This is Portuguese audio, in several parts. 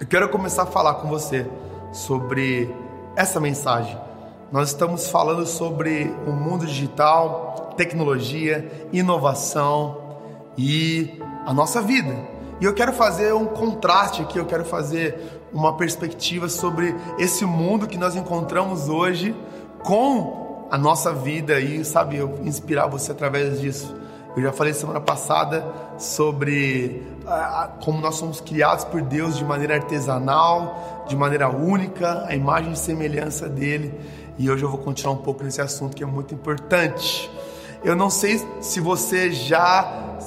Eu quero começar a falar com você sobre essa mensagem. Nós estamos falando sobre o mundo digital, tecnologia, inovação e a nossa vida. E eu quero fazer um contraste aqui, eu quero fazer uma perspectiva sobre esse mundo que nós encontramos hoje com a nossa vida e, sabe, eu inspirar você através disso. Eu já falei semana passada sobre ah, como nós somos criados por Deus de maneira artesanal, de maneira única, a imagem e semelhança dele. E hoje eu vou continuar um pouco nesse assunto que é muito importante. Eu não sei se você já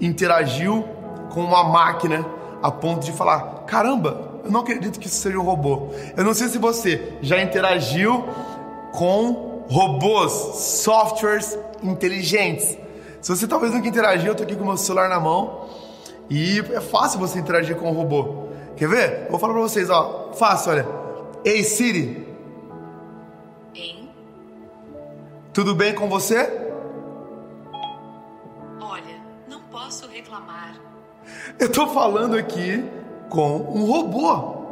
interagiu com uma máquina a ponto de falar: caramba, eu não acredito que isso seja um robô. Eu não sei se você já interagiu com robôs, softwares inteligentes se você talvez nunca interagiu, eu tô aqui com o meu celular na mão e é fácil você interagir com o robô. Quer ver? Vou falar pra vocês, ó. Fácil, olha. Ei, Siri. Bem? Tudo bem com você? Olha, não posso reclamar. Eu tô falando aqui com um robô.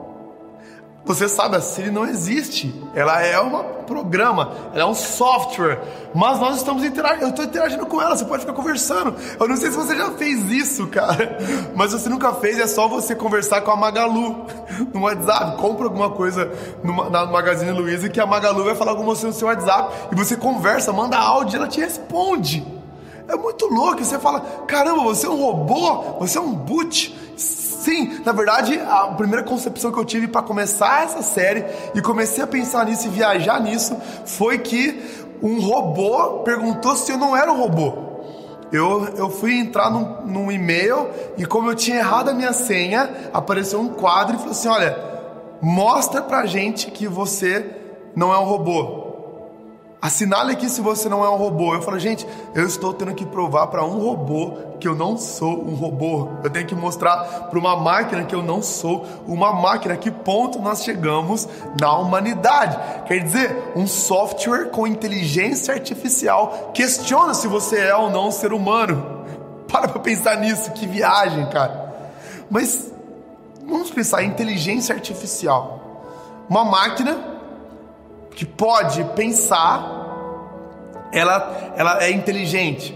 Você sabe, a Siri não existe. Ela é um programa, ela é um software. Mas nós estamos interagindo, eu estou interagindo com ela, você pode ficar conversando. Eu não sei se você já fez isso, cara. Mas você nunca fez, é só você conversar com a Magalu no WhatsApp. Compra alguma coisa no, na Magazine Luiza que a Magalu vai falar com você no seu WhatsApp. E você conversa, manda áudio e ela te responde. É muito louco. Você fala: caramba, você é um robô, você é um boot. Sim, na verdade, a primeira concepção que eu tive para começar essa série e comecei a pensar nisso e viajar nisso foi que um robô perguntou se eu não era um robô. Eu, eu fui entrar num, num e-mail e como eu tinha errado a minha senha, apareceu um quadro e falou assim: olha, mostra pra gente que você não é um robô. Assinale aqui se você não é um robô. Eu falo, gente, eu estou tendo que provar para um robô que eu não sou um robô. Eu tenho que mostrar para uma máquina que eu não sou uma máquina. Que ponto nós chegamos na humanidade? Quer dizer, um software com inteligência artificial questiona se você é ou não um ser humano. Para para pensar nisso, que viagem, cara. Mas vamos pensar em inteligência artificial. Uma máquina que pode pensar, ela, ela é inteligente.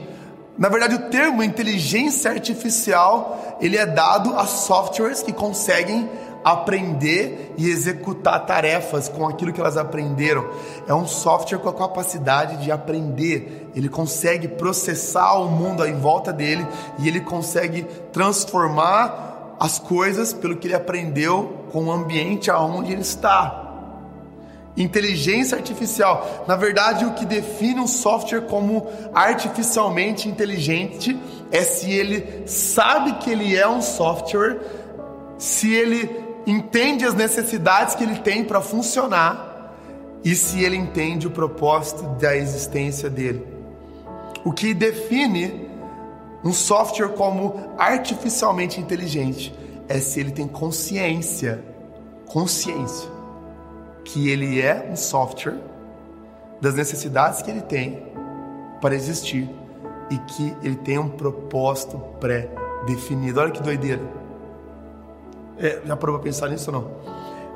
Na verdade, o termo inteligência artificial ele é dado a softwares que conseguem aprender e executar tarefas com aquilo que elas aprenderam. É um software com a capacidade de aprender. Ele consegue processar o mundo em volta dele e ele consegue transformar as coisas pelo que ele aprendeu com o ambiente aonde ele está. Inteligência artificial. Na verdade, o que define um software como artificialmente inteligente é se ele sabe que ele é um software, se ele entende as necessidades que ele tem para funcionar e se ele entende o propósito da existência dele. O que define um software como artificialmente inteligente é se ele tem consciência. Consciência que ele é um software das necessidades que ele tem para existir e que ele tem um propósito pré-definido. Olha que doideira. É, já parou para pensar nisso ou não?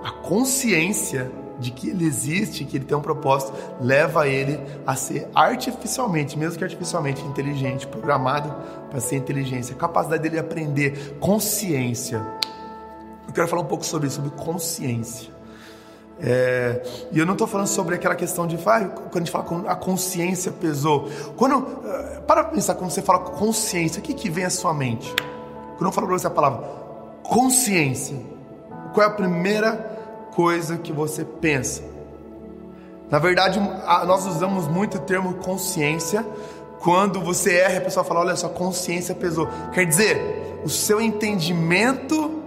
A consciência de que ele existe, que ele tem um propósito, leva ele a ser artificialmente, mesmo que artificialmente inteligente, programado para ser inteligência, a capacidade dele aprender, consciência. Eu quero falar um pouco sobre isso, sobre consciência. É, e eu não estou falando sobre aquela questão de ah, quando a gente fala a consciência pesou. Quando é, para pensar quando você fala consciência, o que, que vem à sua mente? Quando eu falo para você a palavra consciência, qual é a primeira coisa que você pensa? Na verdade, nós usamos muito o termo consciência quando você erra, a pessoa fala: olha, sua consciência pesou. Quer dizer, o seu entendimento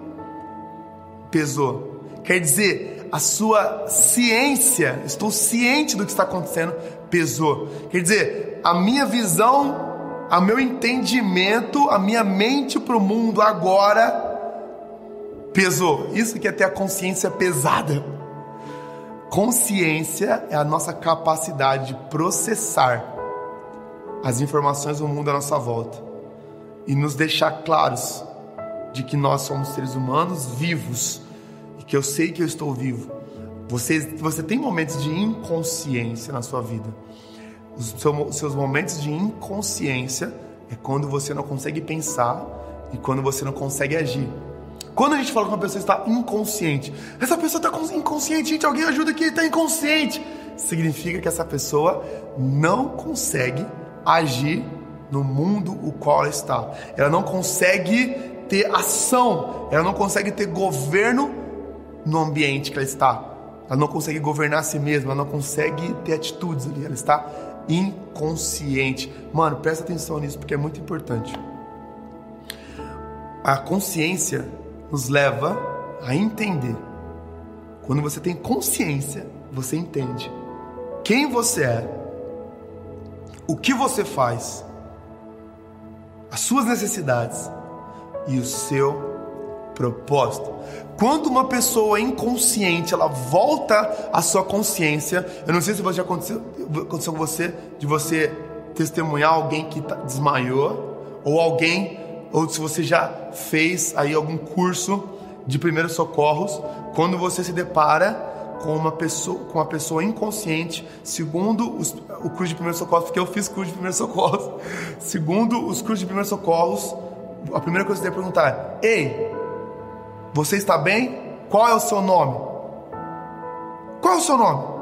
pesou. Quer dizer, a sua ciência, estou ciente do que está acontecendo, pesou. Quer dizer, a minha visão, o meu entendimento, a minha mente para o mundo agora pesou. Isso que é ter a consciência pesada. Consciência é a nossa capacidade de processar as informações do mundo à nossa volta e nos deixar claros de que nós somos seres humanos vivos porque eu sei que eu estou vivo. Você, você tem momentos de inconsciência na sua vida. Os seus momentos de inconsciência é quando você não consegue pensar e quando você não consegue agir. Quando a gente fala que uma pessoa está inconsciente, essa pessoa está inconsciente, gente, alguém ajuda que está inconsciente. Significa que essa pessoa não consegue agir no mundo o qual ela está. Ela não consegue ter ação, ela não consegue ter governo no ambiente que ela está. Ela não consegue governar a si mesma, ela não consegue ter atitudes ali, ela está inconsciente. Mano, presta atenção nisso porque é muito importante. A consciência nos leva a entender. Quando você tem consciência, você entende quem você é, o que você faz, as suas necessidades e o seu propósito. Quando uma pessoa inconsciente ela volta à sua consciência, eu não sei se já aconteceu, aconteceu com você de você testemunhar alguém que tá, desmaiou ou alguém ou se você já fez aí algum curso de primeiros socorros, quando você se depara com uma pessoa, com uma pessoa inconsciente, segundo os, o curso de primeiros socorros, porque eu fiz curso de primeiros socorros, segundo os cursos de primeiros socorros, a primeira coisa que você deve perguntar é: Ei, você está bem? Qual é o seu nome? Qual é o seu nome?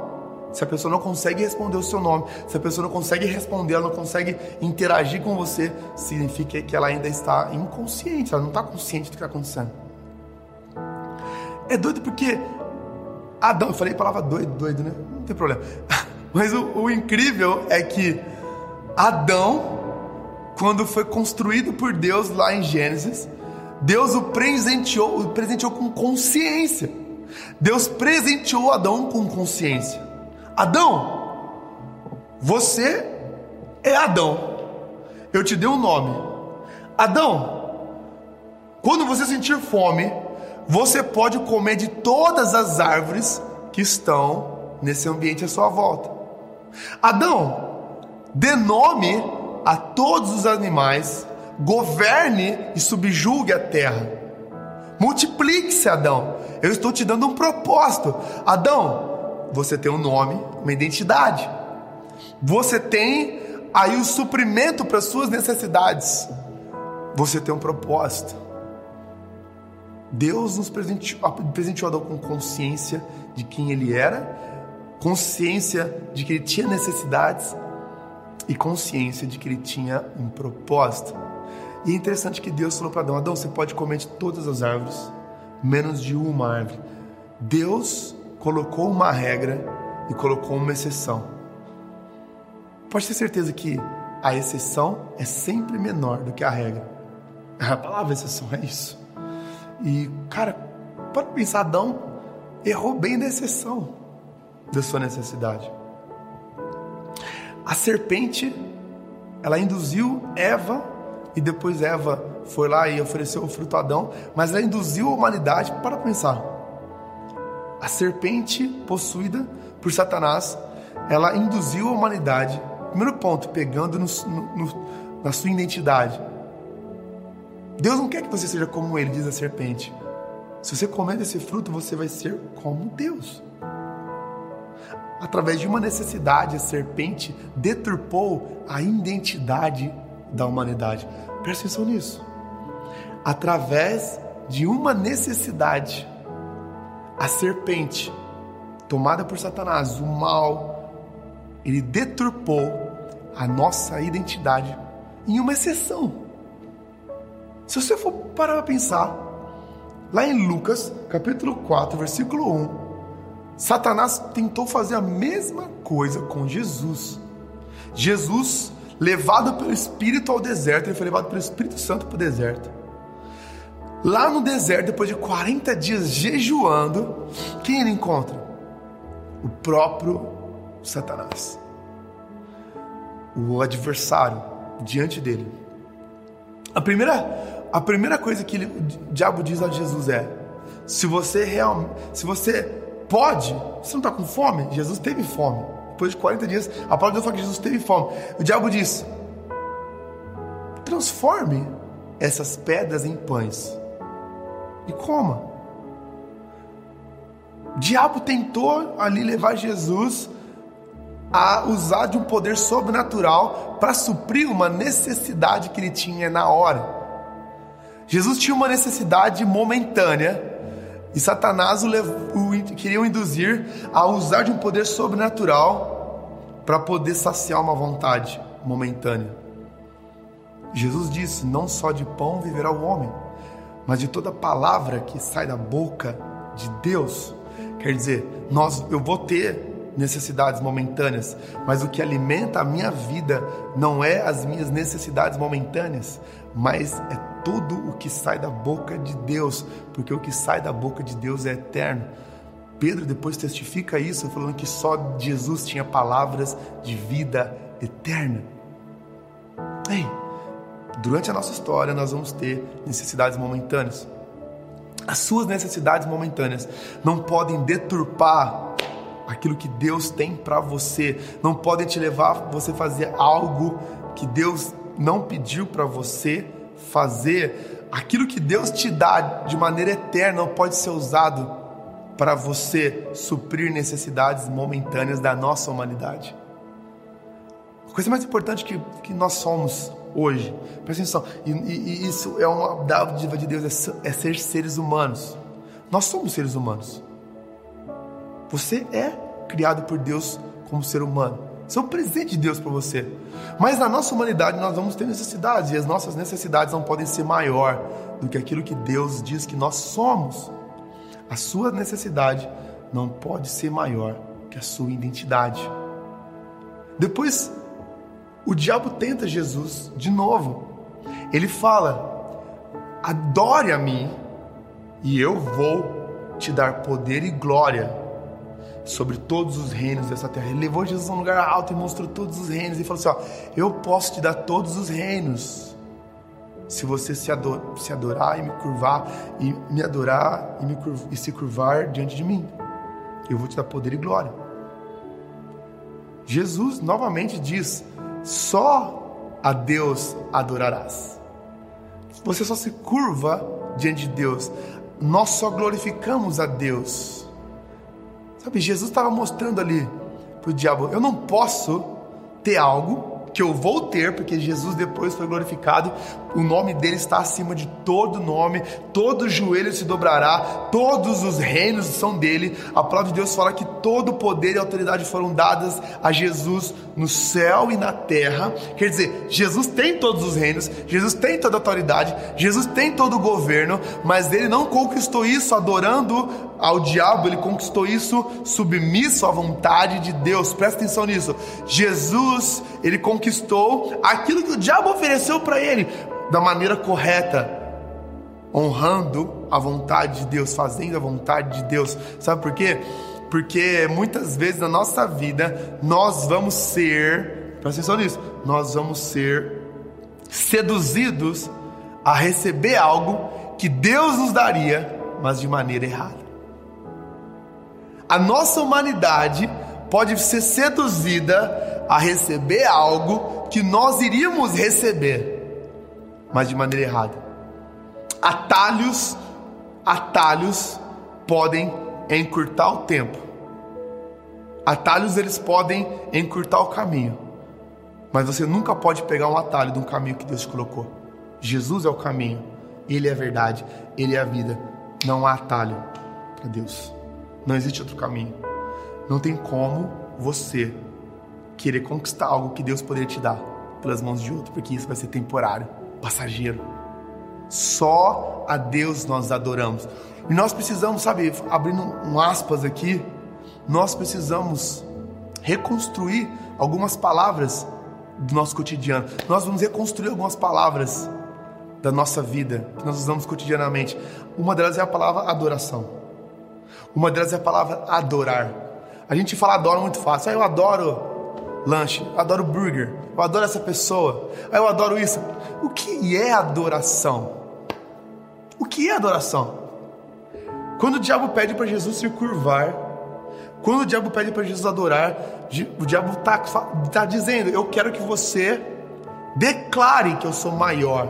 Se a pessoa não consegue responder o seu nome, se a pessoa não consegue responder, ela não consegue interagir com você, significa que ela ainda está inconsciente, ela não está consciente do que está acontecendo. É doido porque Adão, eu falei a palavra doido, doido, né? Não tem problema. Mas o, o incrível é que Adão, quando foi construído por Deus lá em Gênesis, Deus o presenteou, o presenteou com consciência. Deus presenteou Adão com consciência. Adão, você é Adão. Eu te dei um nome. Adão, quando você sentir fome, você pode comer de todas as árvores que estão nesse ambiente à sua volta. Adão, dê nome a todos os animais, governe e subjugue a terra. Multiplique-se, Adão. Eu estou te dando um propósito. Adão, você tem um nome, uma identidade. Você tem aí o suprimento para suas necessidades. Você tem um propósito. Deus nos presenteou, presenteou Adão com consciência de quem ele era, consciência de que ele tinha necessidades e consciência de que ele tinha um propósito. E é interessante que Deus falou para Adão: Adão, você pode comer de todas as árvores, menos de uma árvore. Deus colocou uma regra e colocou uma exceção. Pode ter certeza que a exceção é sempre menor do que a regra. A palavra exceção é isso. E, cara, pode pensar, Adão errou bem da exceção da sua necessidade. A serpente, ela induziu Eva e depois Eva foi lá e ofereceu o fruto a Adão, mas ela induziu a humanidade para pensar a serpente possuída por Satanás, ela induziu a humanidade, primeiro ponto, pegando no, no, na sua identidade. Deus não quer que você seja como ele, diz a serpente. Se você comer desse fruto, você vai ser como Deus. Através de uma necessidade, a serpente deturpou a identidade da humanidade. Presta atenção nisso. Através de uma necessidade, a serpente, tomada por Satanás, o mal, ele deturpou a nossa identidade em uma exceção. Se você for parar para pensar, lá em Lucas, capítulo 4, versículo 1, Satanás tentou fazer a mesma coisa com Jesus. Jesus, levado pelo Espírito ao deserto, ele foi levado pelo Espírito Santo para o deserto. Lá no deserto, depois de 40 dias jejuando, quem ele encontra? O próprio Satanás. O adversário diante dele. A primeira, a primeira coisa que ele, o diabo diz a Jesus é: se você realmente, se você pode, você não está com fome? Jesus teve fome. Depois de 40 dias, a palavra de Deus fala que Jesus teve fome. O diabo diz: transforme essas pedras em pães e coma. O diabo tentou ali levar Jesus a usar de um poder sobrenatural para suprir uma necessidade que ele tinha na hora. Jesus tinha uma necessidade momentânea e Satanás o, o queria induzir a usar de um poder sobrenatural para poder saciar uma vontade momentânea. Jesus disse: Não só de pão viverá o homem, mas de toda palavra que sai da boca de Deus. Quer dizer, nós, eu vou ter necessidades momentâneas, mas o que alimenta a minha vida não é as minhas necessidades momentâneas, mas é tudo o que sai da boca de Deus, porque o que sai da boca de Deus é eterno. Pedro depois testifica isso, falando que só Jesus tinha palavras de vida eterna. Ei, durante a nossa história nós vamos ter necessidades momentâneas. As suas necessidades momentâneas não podem deturpar aquilo que Deus tem para você, não podem te levar você fazer algo que Deus não pediu para você fazer. Aquilo que Deus te dá de maneira eterna pode ser usado para você suprir necessidades momentâneas da nossa humanidade. A coisa mais importante que, que nós somos hoje, presta atenção, e, e, e isso é uma dádiva de Deus, é, é ser seres humanos. Nós somos seres humanos. Você é criado por Deus como ser humano. Isso é um presente de Deus para você. Mas na nossa humanidade nós vamos ter necessidades e as nossas necessidades não podem ser maior do que aquilo que Deus diz que nós somos. A sua necessidade não pode ser maior que a sua identidade. Depois, o diabo tenta Jesus de novo. Ele fala: adore a mim e eu vou te dar poder e glória sobre todos os reinos dessa terra. Ele levou Jesus a um lugar alto e mostrou todos os reinos e falou assim: ó, eu posso te dar todos os reinos se você se, ador se adorar e me curvar e me adorar e, me e se curvar diante de mim. Eu vou te dar poder e glória. Jesus novamente diz: só a Deus adorarás. Você só se curva diante de Deus. Nós só glorificamos a Deus Sabe, Jesus estava mostrando ali para o diabo: eu não posso ter algo que eu vou ter, porque Jesus depois foi glorificado, o nome dele está acima de todo nome, todo joelho se dobrará, todos os reinos são dele. A palavra de Deus fala que todo poder e autoridade foram dadas a Jesus no céu e na terra. Quer dizer, Jesus tem todos os reinos, Jesus tem toda a autoridade, Jesus tem todo o governo, mas ele não conquistou isso adorando ao diabo, ele conquistou isso submisso à vontade de Deus. Presta atenção nisso. Jesus, ele conquistou aquilo que o diabo ofereceu para ele da maneira correta, honrando a vontade de Deus, fazendo a vontade de Deus. Sabe por quê? Porque muitas vezes na nossa vida nós vamos ser, presta atenção nisso, nós vamos ser seduzidos a receber algo que Deus nos daria, mas de maneira errada. A nossa humanidade pode ser seduzida a receber algo que nós iríamos receber, mas de maneira errada. Atalhos, atalhos podem encurtar o tempo. Atalhos eles podem encurtar o caminho. Mas você nunca pode pegar um atalho de um caminho que Deus te colocou. Jesus é o caminho, ele é a verdade, ele é a vida. Não há atalho para Deus. Não existe outro caminho. Não tem como você querer conquistar algo que Deus poderia te dar pelas mãos de outro, porque isso vai ser temporário, passageiro. Só a Deus nós adoramos. E nós precisamos, sabe, abrindo um aspas aqui, nós precisamos reconstruir algumas palavras do nosso cotidiano. Nós vamos reconstruir algumas palavras da nossa vida que nós usamos cotidianamente. Uma delas é a palavra adoração. Uma delas é a palavra adorar. A gente fala adoro muito fácil. Ah, eu adoro lanche, adoro burger, eu adoro essa pessoa, ah, eu adoro isso. O que é adoração? O que é adoração? Quando o diabo pede para Jesus se curvar, quando o diabo pede para Jesus adorar, o diabo está tá dizendo: Eu quero que você declare que eu sou maior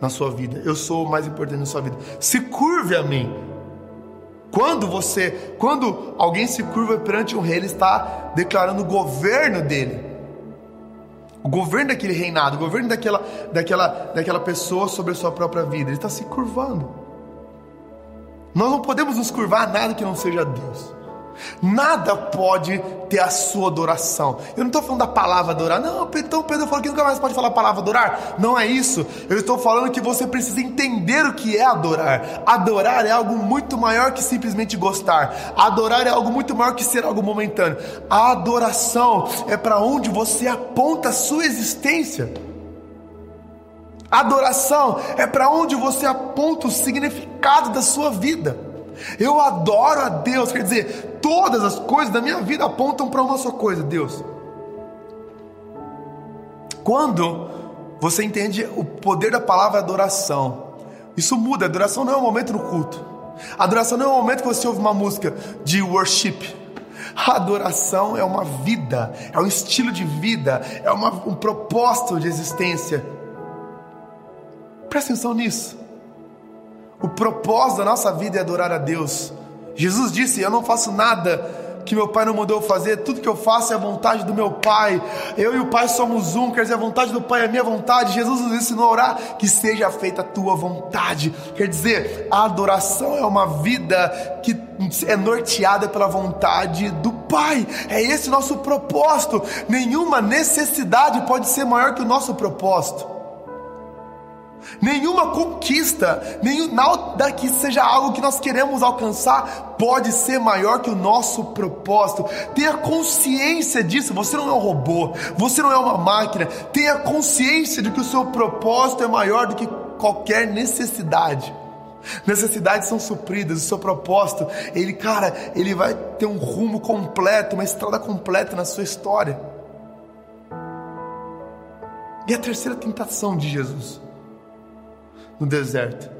na sua vida, eu sou o mais importante na sua vida. Se curve a mim. Quando você, quando alguém se curva perante um rei, ele está declarando o governo dele. O governo daquele reinado, o governo daquela, daquela, daquela pessoa sobre a sua própria vida. Ele está se curvando. Nós não podemos nos curvar a nada que não seja Deus. Nada pode ter a sua adoração. Eu não estou falando da palavra adorar. Não, então Pedro falou que nunca mais pode falar a palavra adorar. Não é isso. Eu estou falando que você precisa entender o que é adorar. Adorar é algo muito maior que simplesmente gostar. Adorar é algo muito maior que ser algo momentâneo. A adoração é para onde você aponta a sua existência. Adoração é para onde você aponta o significado da sua vida. Eu adoro a Deus, quer dizer, todas as coisas da minha vida apontam para uma só coisa: Deus. Quando você entende o poder da palavra adoração, isso muda. Adoração não é um momento no culto. Adoração não é um momento que você ouve uma música de worship. Adoração é uma vida, é um estilo de vida, é uma, um propósito de existência. Presta atenção nisso. O propósito da nossa vida é adorar a Deus. Jesus disse: Eu não faço nada que meu pai não mandou fazer, tudo que eu faço é a vontade do meu pai. Eu e o pai somos um, quer dizer, a vontade do pai é a minha vontade. Jesus nos ensinou a orar que seja feita a tua vontade. Quer dizer, a adoração é uma vida que é norteada pela vontade do pai. É esse nosso propósito. Nenhuma necessidade pode ser maior que o nosso propósito. Nenhuma conquista, nenhum, nada que seja algo que nós queremos alcançar pode ser maior que o nosso propósito. Tenha consciência disso. Você não é um robô, você não é uma máquina. Tenha consciência de que o seu propósito é maior do que qualquer necessidade. Necessidades são supridas, o seu propósito, ele, cara, ele vai ter um rumo completo, uma estrada completa na sua história. E a terceira tentação de Jesus no deserto.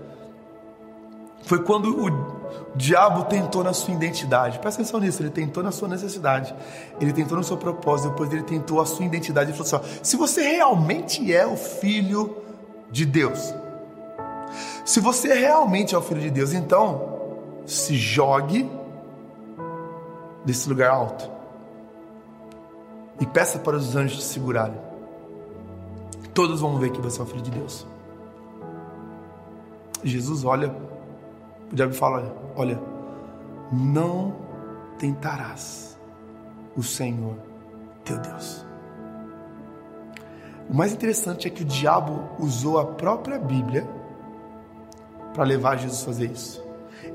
Foi quando o diabo tentou na sua identidade. Presta atenção nisso, ele tentou na sua necessidade. Ele tentou no seu propósito, depois ele tentou a sua identidade. Ele falou assim: ó, se você realmente é o filho de Deus, se você realmente é o filho de Deus, então se jogue desse lugar alto e peça para os anjos te segurarem. Todos vão ver que você é o filho de Deus. Jesus olha, o diabo fala: Olha, não tentarás o Senhor teu Deus. O mais interessante é que o diabo usou a própria Bíblia para levar Jesus a fazer isso.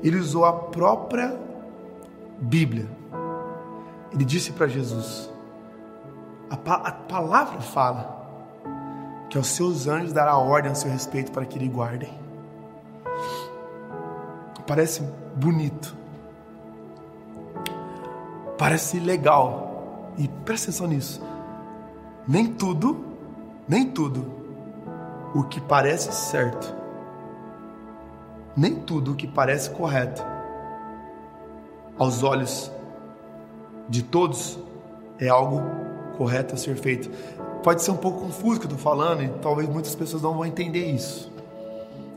Ele usou a própria Bíblia. Ele disse para Jesus: a, a, palavra fala que aos seus anjos dará ordem a seu respeito para que lhe guardem parece bonito, parece legal. E presta atenção nisso. Nem tudo, nem tudo o que parece certo, nem tudo o que parece correto, aos olhos de todos, é algo correto a ser feito. Pode ser um pouco confuso o que eu estou falando, e talvez muitas pessoas não vão entender isso.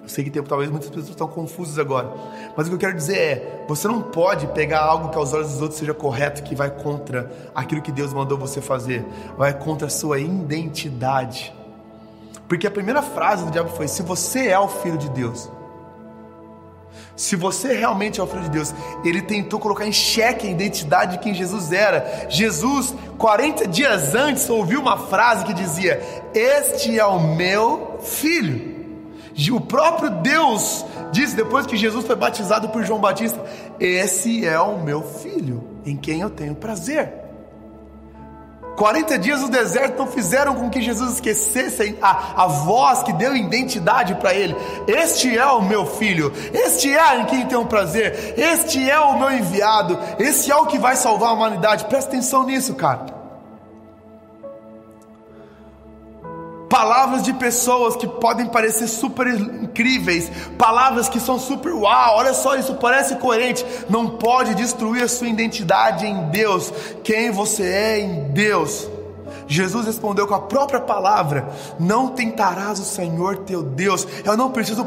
Eu sei que tem, talvez muitas pessoas estão confusas agora. Mas o que eu quero dizer é: você não pode pegar algo que aos olhos dos outros seja correto, que vai contra aquilo que Deus mandou você fazer, vai contra a sua identidade. Porque a primeira frase do diabo foi: se você é o filho de Deus, se você realmente é o filho de Deus, ele tentou colocar em xeque a identidade de quem Jesus era. Jesus, 40 dias antes, ouviu uma frase que dizia: Este é o meu filho. O próprio Deus disse depois que Jesus foi batizado por João Batista: Esse é o meu filho, em quem eu tenho prazer. 40 dias no deserto não fizeram com que Jesus esquecesse a, a voz que deu identidade para ele. Este é o meu filho, este é em quem tenho prazer, este é o meu enviado, esse é o que vai salvar a humanidade. Presta atenção nisso, cara. Palavras de pessoas que podem parecer super incríveis, palavras que são super uau, olha só, isso parece coerente, não pode destruir a sua identidade em Deus, quem você é em Deus. Jesus respondeu com a própria palavra: Não tentarás o Senhor teu Deus. Eu não preciso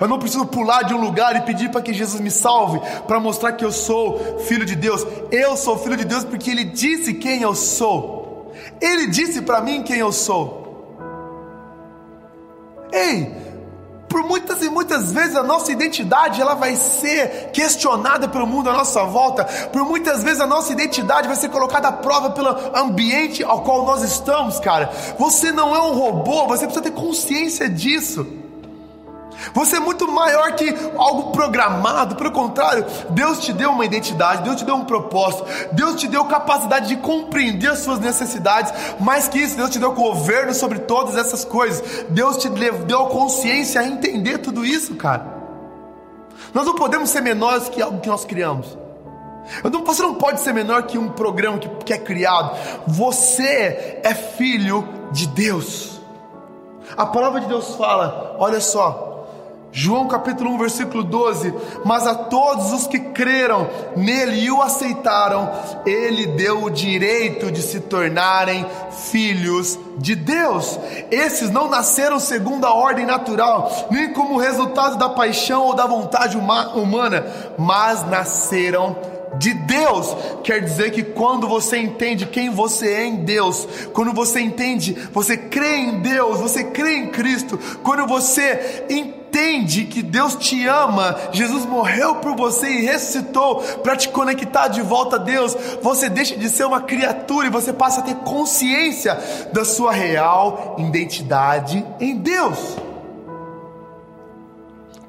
Eu não preciso pular de um lugar e pedir para que Jesus me salve, para mostrar que eu sou filho de Deus. Eu sou filho de Deus porque Ele disse quem eu sou. Ele disse para mim quem eu sou. Ei, por muitas e muitas vezes a nossa identidade ela vai ser questionada pelo mundo à nossa volta. Por muitas vezes a nossa identidade vai ser colocada à prova pelo ambiente ao qual nós estamos, cara. Você não é um robô, você precisa ter consciência disso. Você é muito maior que algo programado, pelo contrário, Deus te deu uma identidade, Deus te deu um propósito, Deus te deu capacidade de compreender as suas necessidades, mais que isso, Deus te deu governo sobre todas essas coisas, Deus te deu consciência a entender tudo isso, cara. Nós não podemos ser menores que algo que nós criamos. Você não pode ser menor que um programa que é criado. Você é filho de Deus. A palavra de Deus fala, olha só, João capítulo 1, versículo 12: Mas a todos os que creram nele e o aceitaram, ele deu o direito de se tornarem filhos de Deus. Esses não nasceram segundo a ordem natural, nem como resultado da paixão ou da vontade humana, mas nasceram de Deus. Quer dizer que quando você entende quem você é em Deus, quando você entende, você crê em Deus, você crê em Cristo, quando você entende que Deus te ama, Jesus morreu por você e ressuscitou para te conectar de volta a Deus, você deixa de ser uma criatura e você passa a ter consciência da sua real identidade em Deus.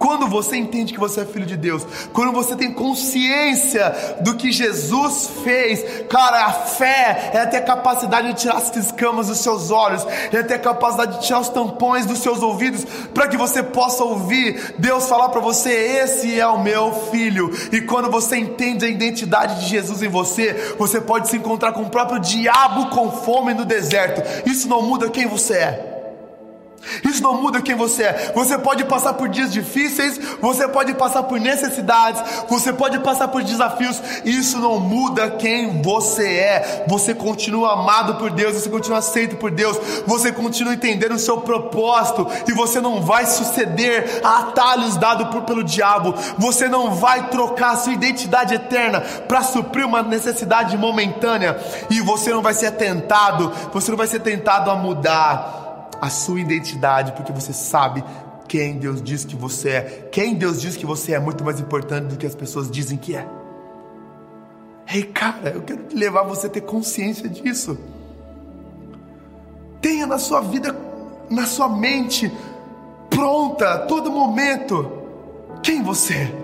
Quando você entende que você é filho de Deus, quando você tem consciência do que Jesus fez, cara, a fé é ter a capacidade de tirar as escamas dos seus olhos, é ter a capacidade de tirar os tampões dos seus ouvidos, para que você possa ouvir Deus falar para você: Esse é o meu filho. E quando você entende a identidade de Jesus em você, você pode se encontrar com o próprio diabo com fome no deserto. Isso não muda quem você é. Isso não muda quem você é. Você pode passar por dias difíceis, você pode passar por necessidades, você pode passar por desafios. Isso não muda quem você é. Você continua amado por Deus, você continua aceito por Deus, você continua entendendo o seu propósito e você não vai suceder a atalhos dados pelo diabo. Você não vai trocar a sua identidade eterna para suprir uma necessidade momentânea e você não vai ser tentado, você não vai ser tentado a mudar a sua identidade, porque você sabe quem Deus diz que você é. Quem Deus diz que você é muito mais importante do que as pessoas dizem que é. Ei, cara, eu quero levar você a ter consciência disso. Tenha na sua vida, na sua mente, pronta, a todo momento, quem você é.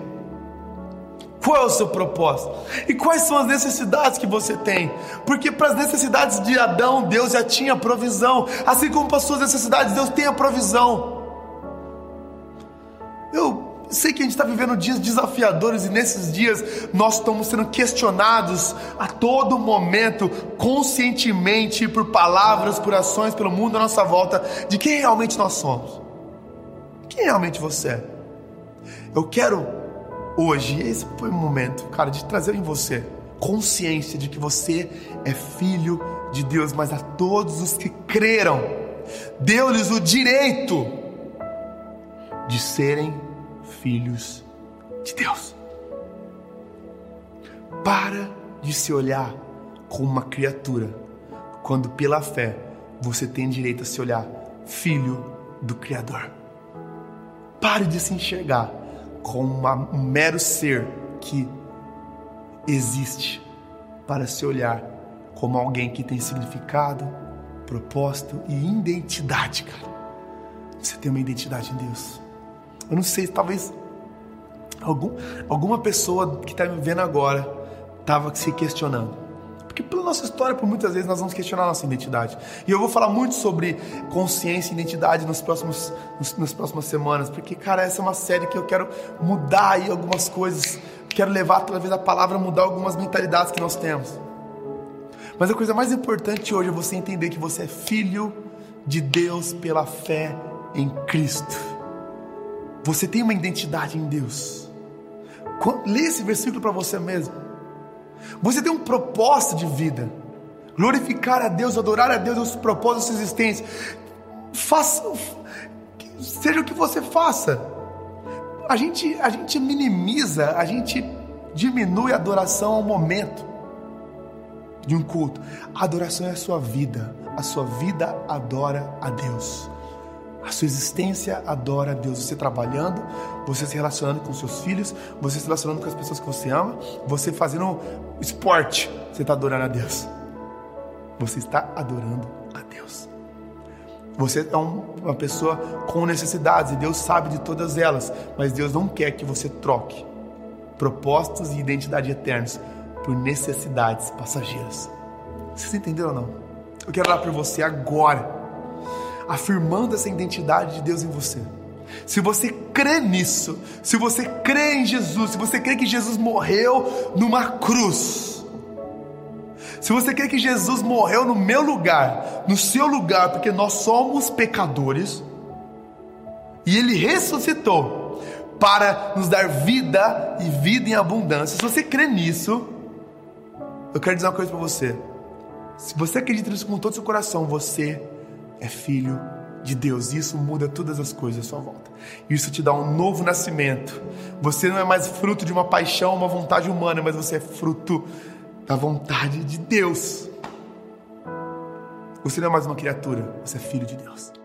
Qual é o seu propósito? E quais são as necessidades que você tem? Porque para as necessidades de Adão, Deus já tinha provisão. Assim como para as suas necessidades, Deus tem a provisão. Eu sei que a gente está vivendo dias desafiadores e nesses dias nós estamos sendo questionados a todo momento, conscientemente, por palavras, por ações, pelo mundo à nossa volta, de quem realmente nós somos. Quem realmente você é? Eu quero hoje, esse foi o momento, cara, de trazer em você consciência de que você é filho de Deus, mas a todos os que creram, deu-lhes o direito de serem filhos de Deus. Para de se olhar como uma criatura, quando pela fé você tem direito a se olhar filho do Criador. Pare de se enxergar como uma, um mero ser que existe para se olhar como alguém que tem significado, propósito e identidade, cara. Você tem uma identidade em Deus. Eu não sei, talvez algum, alguma pessoa que está me vendo agora estava se questionando. Porque pela nossa história, por muitas vezes, nós vamos questionar nossa identidade. E eu vou falar muito sobre consciência e identidade nos próximos, nos, nas próximas semanas. Porque, cara, essa é uma série que eu quero mudar aí algumas coisas. Quero levar, através da palavra, mudar algumas mentalidades que nós temos. Mas a coisa mais importante hoje é você entender que você é filho de Deus pela fé em Cristo. Você tem uma identidade em Deus. Lê esse versículo para você mesmo. Você tem um propósito de vida. Glorificar a Deus, adorar a Deus, os propósitos existência. Faça, seja o que você faça. a gente, a gente minimiza, a gente diminui a adoração ao momento de um culto. A adoração é a sua vida. A sua vida adora a Deus. A sua existência adora a Deus. Você trabalhando, você se relacionando com seus filhos, você se relacionando com as pessoas que você ama, você fazendo esporte, você está adorando a Deus. Você está adorando a Deus. Você é um, uma pessoa com necessidades e Deus sabe de todas elas, mas Deus não quer que você troque propósitos e identidade eternos por necessidades passageiras. Vocês entenderam ou não? Eu quero orar por você agora, afirmando essa identidade de Deus em você. Se você crê nisso, se você crê em Jesus, se você crê que Jesus morreu numa cruz, se você crê que Jesus morreu no meu lugar, no seu lugar, porque nós somos pecadores, e ele ressuscitou para nos dar vida e vida em abundância. Se você crê nisso, eu quero dizer uma coisa para você. Se você acredita nisso com todo o seu coração, você é filho de Deus. Isso muda todas as coisas à sua volta. Isso te dá um novo nascimento. Você não é mais fruto de uma paixão, uma vontade humana, mas você é fruto da vontade de Deus. Você não é mais uma criatura, você é filho de Deus.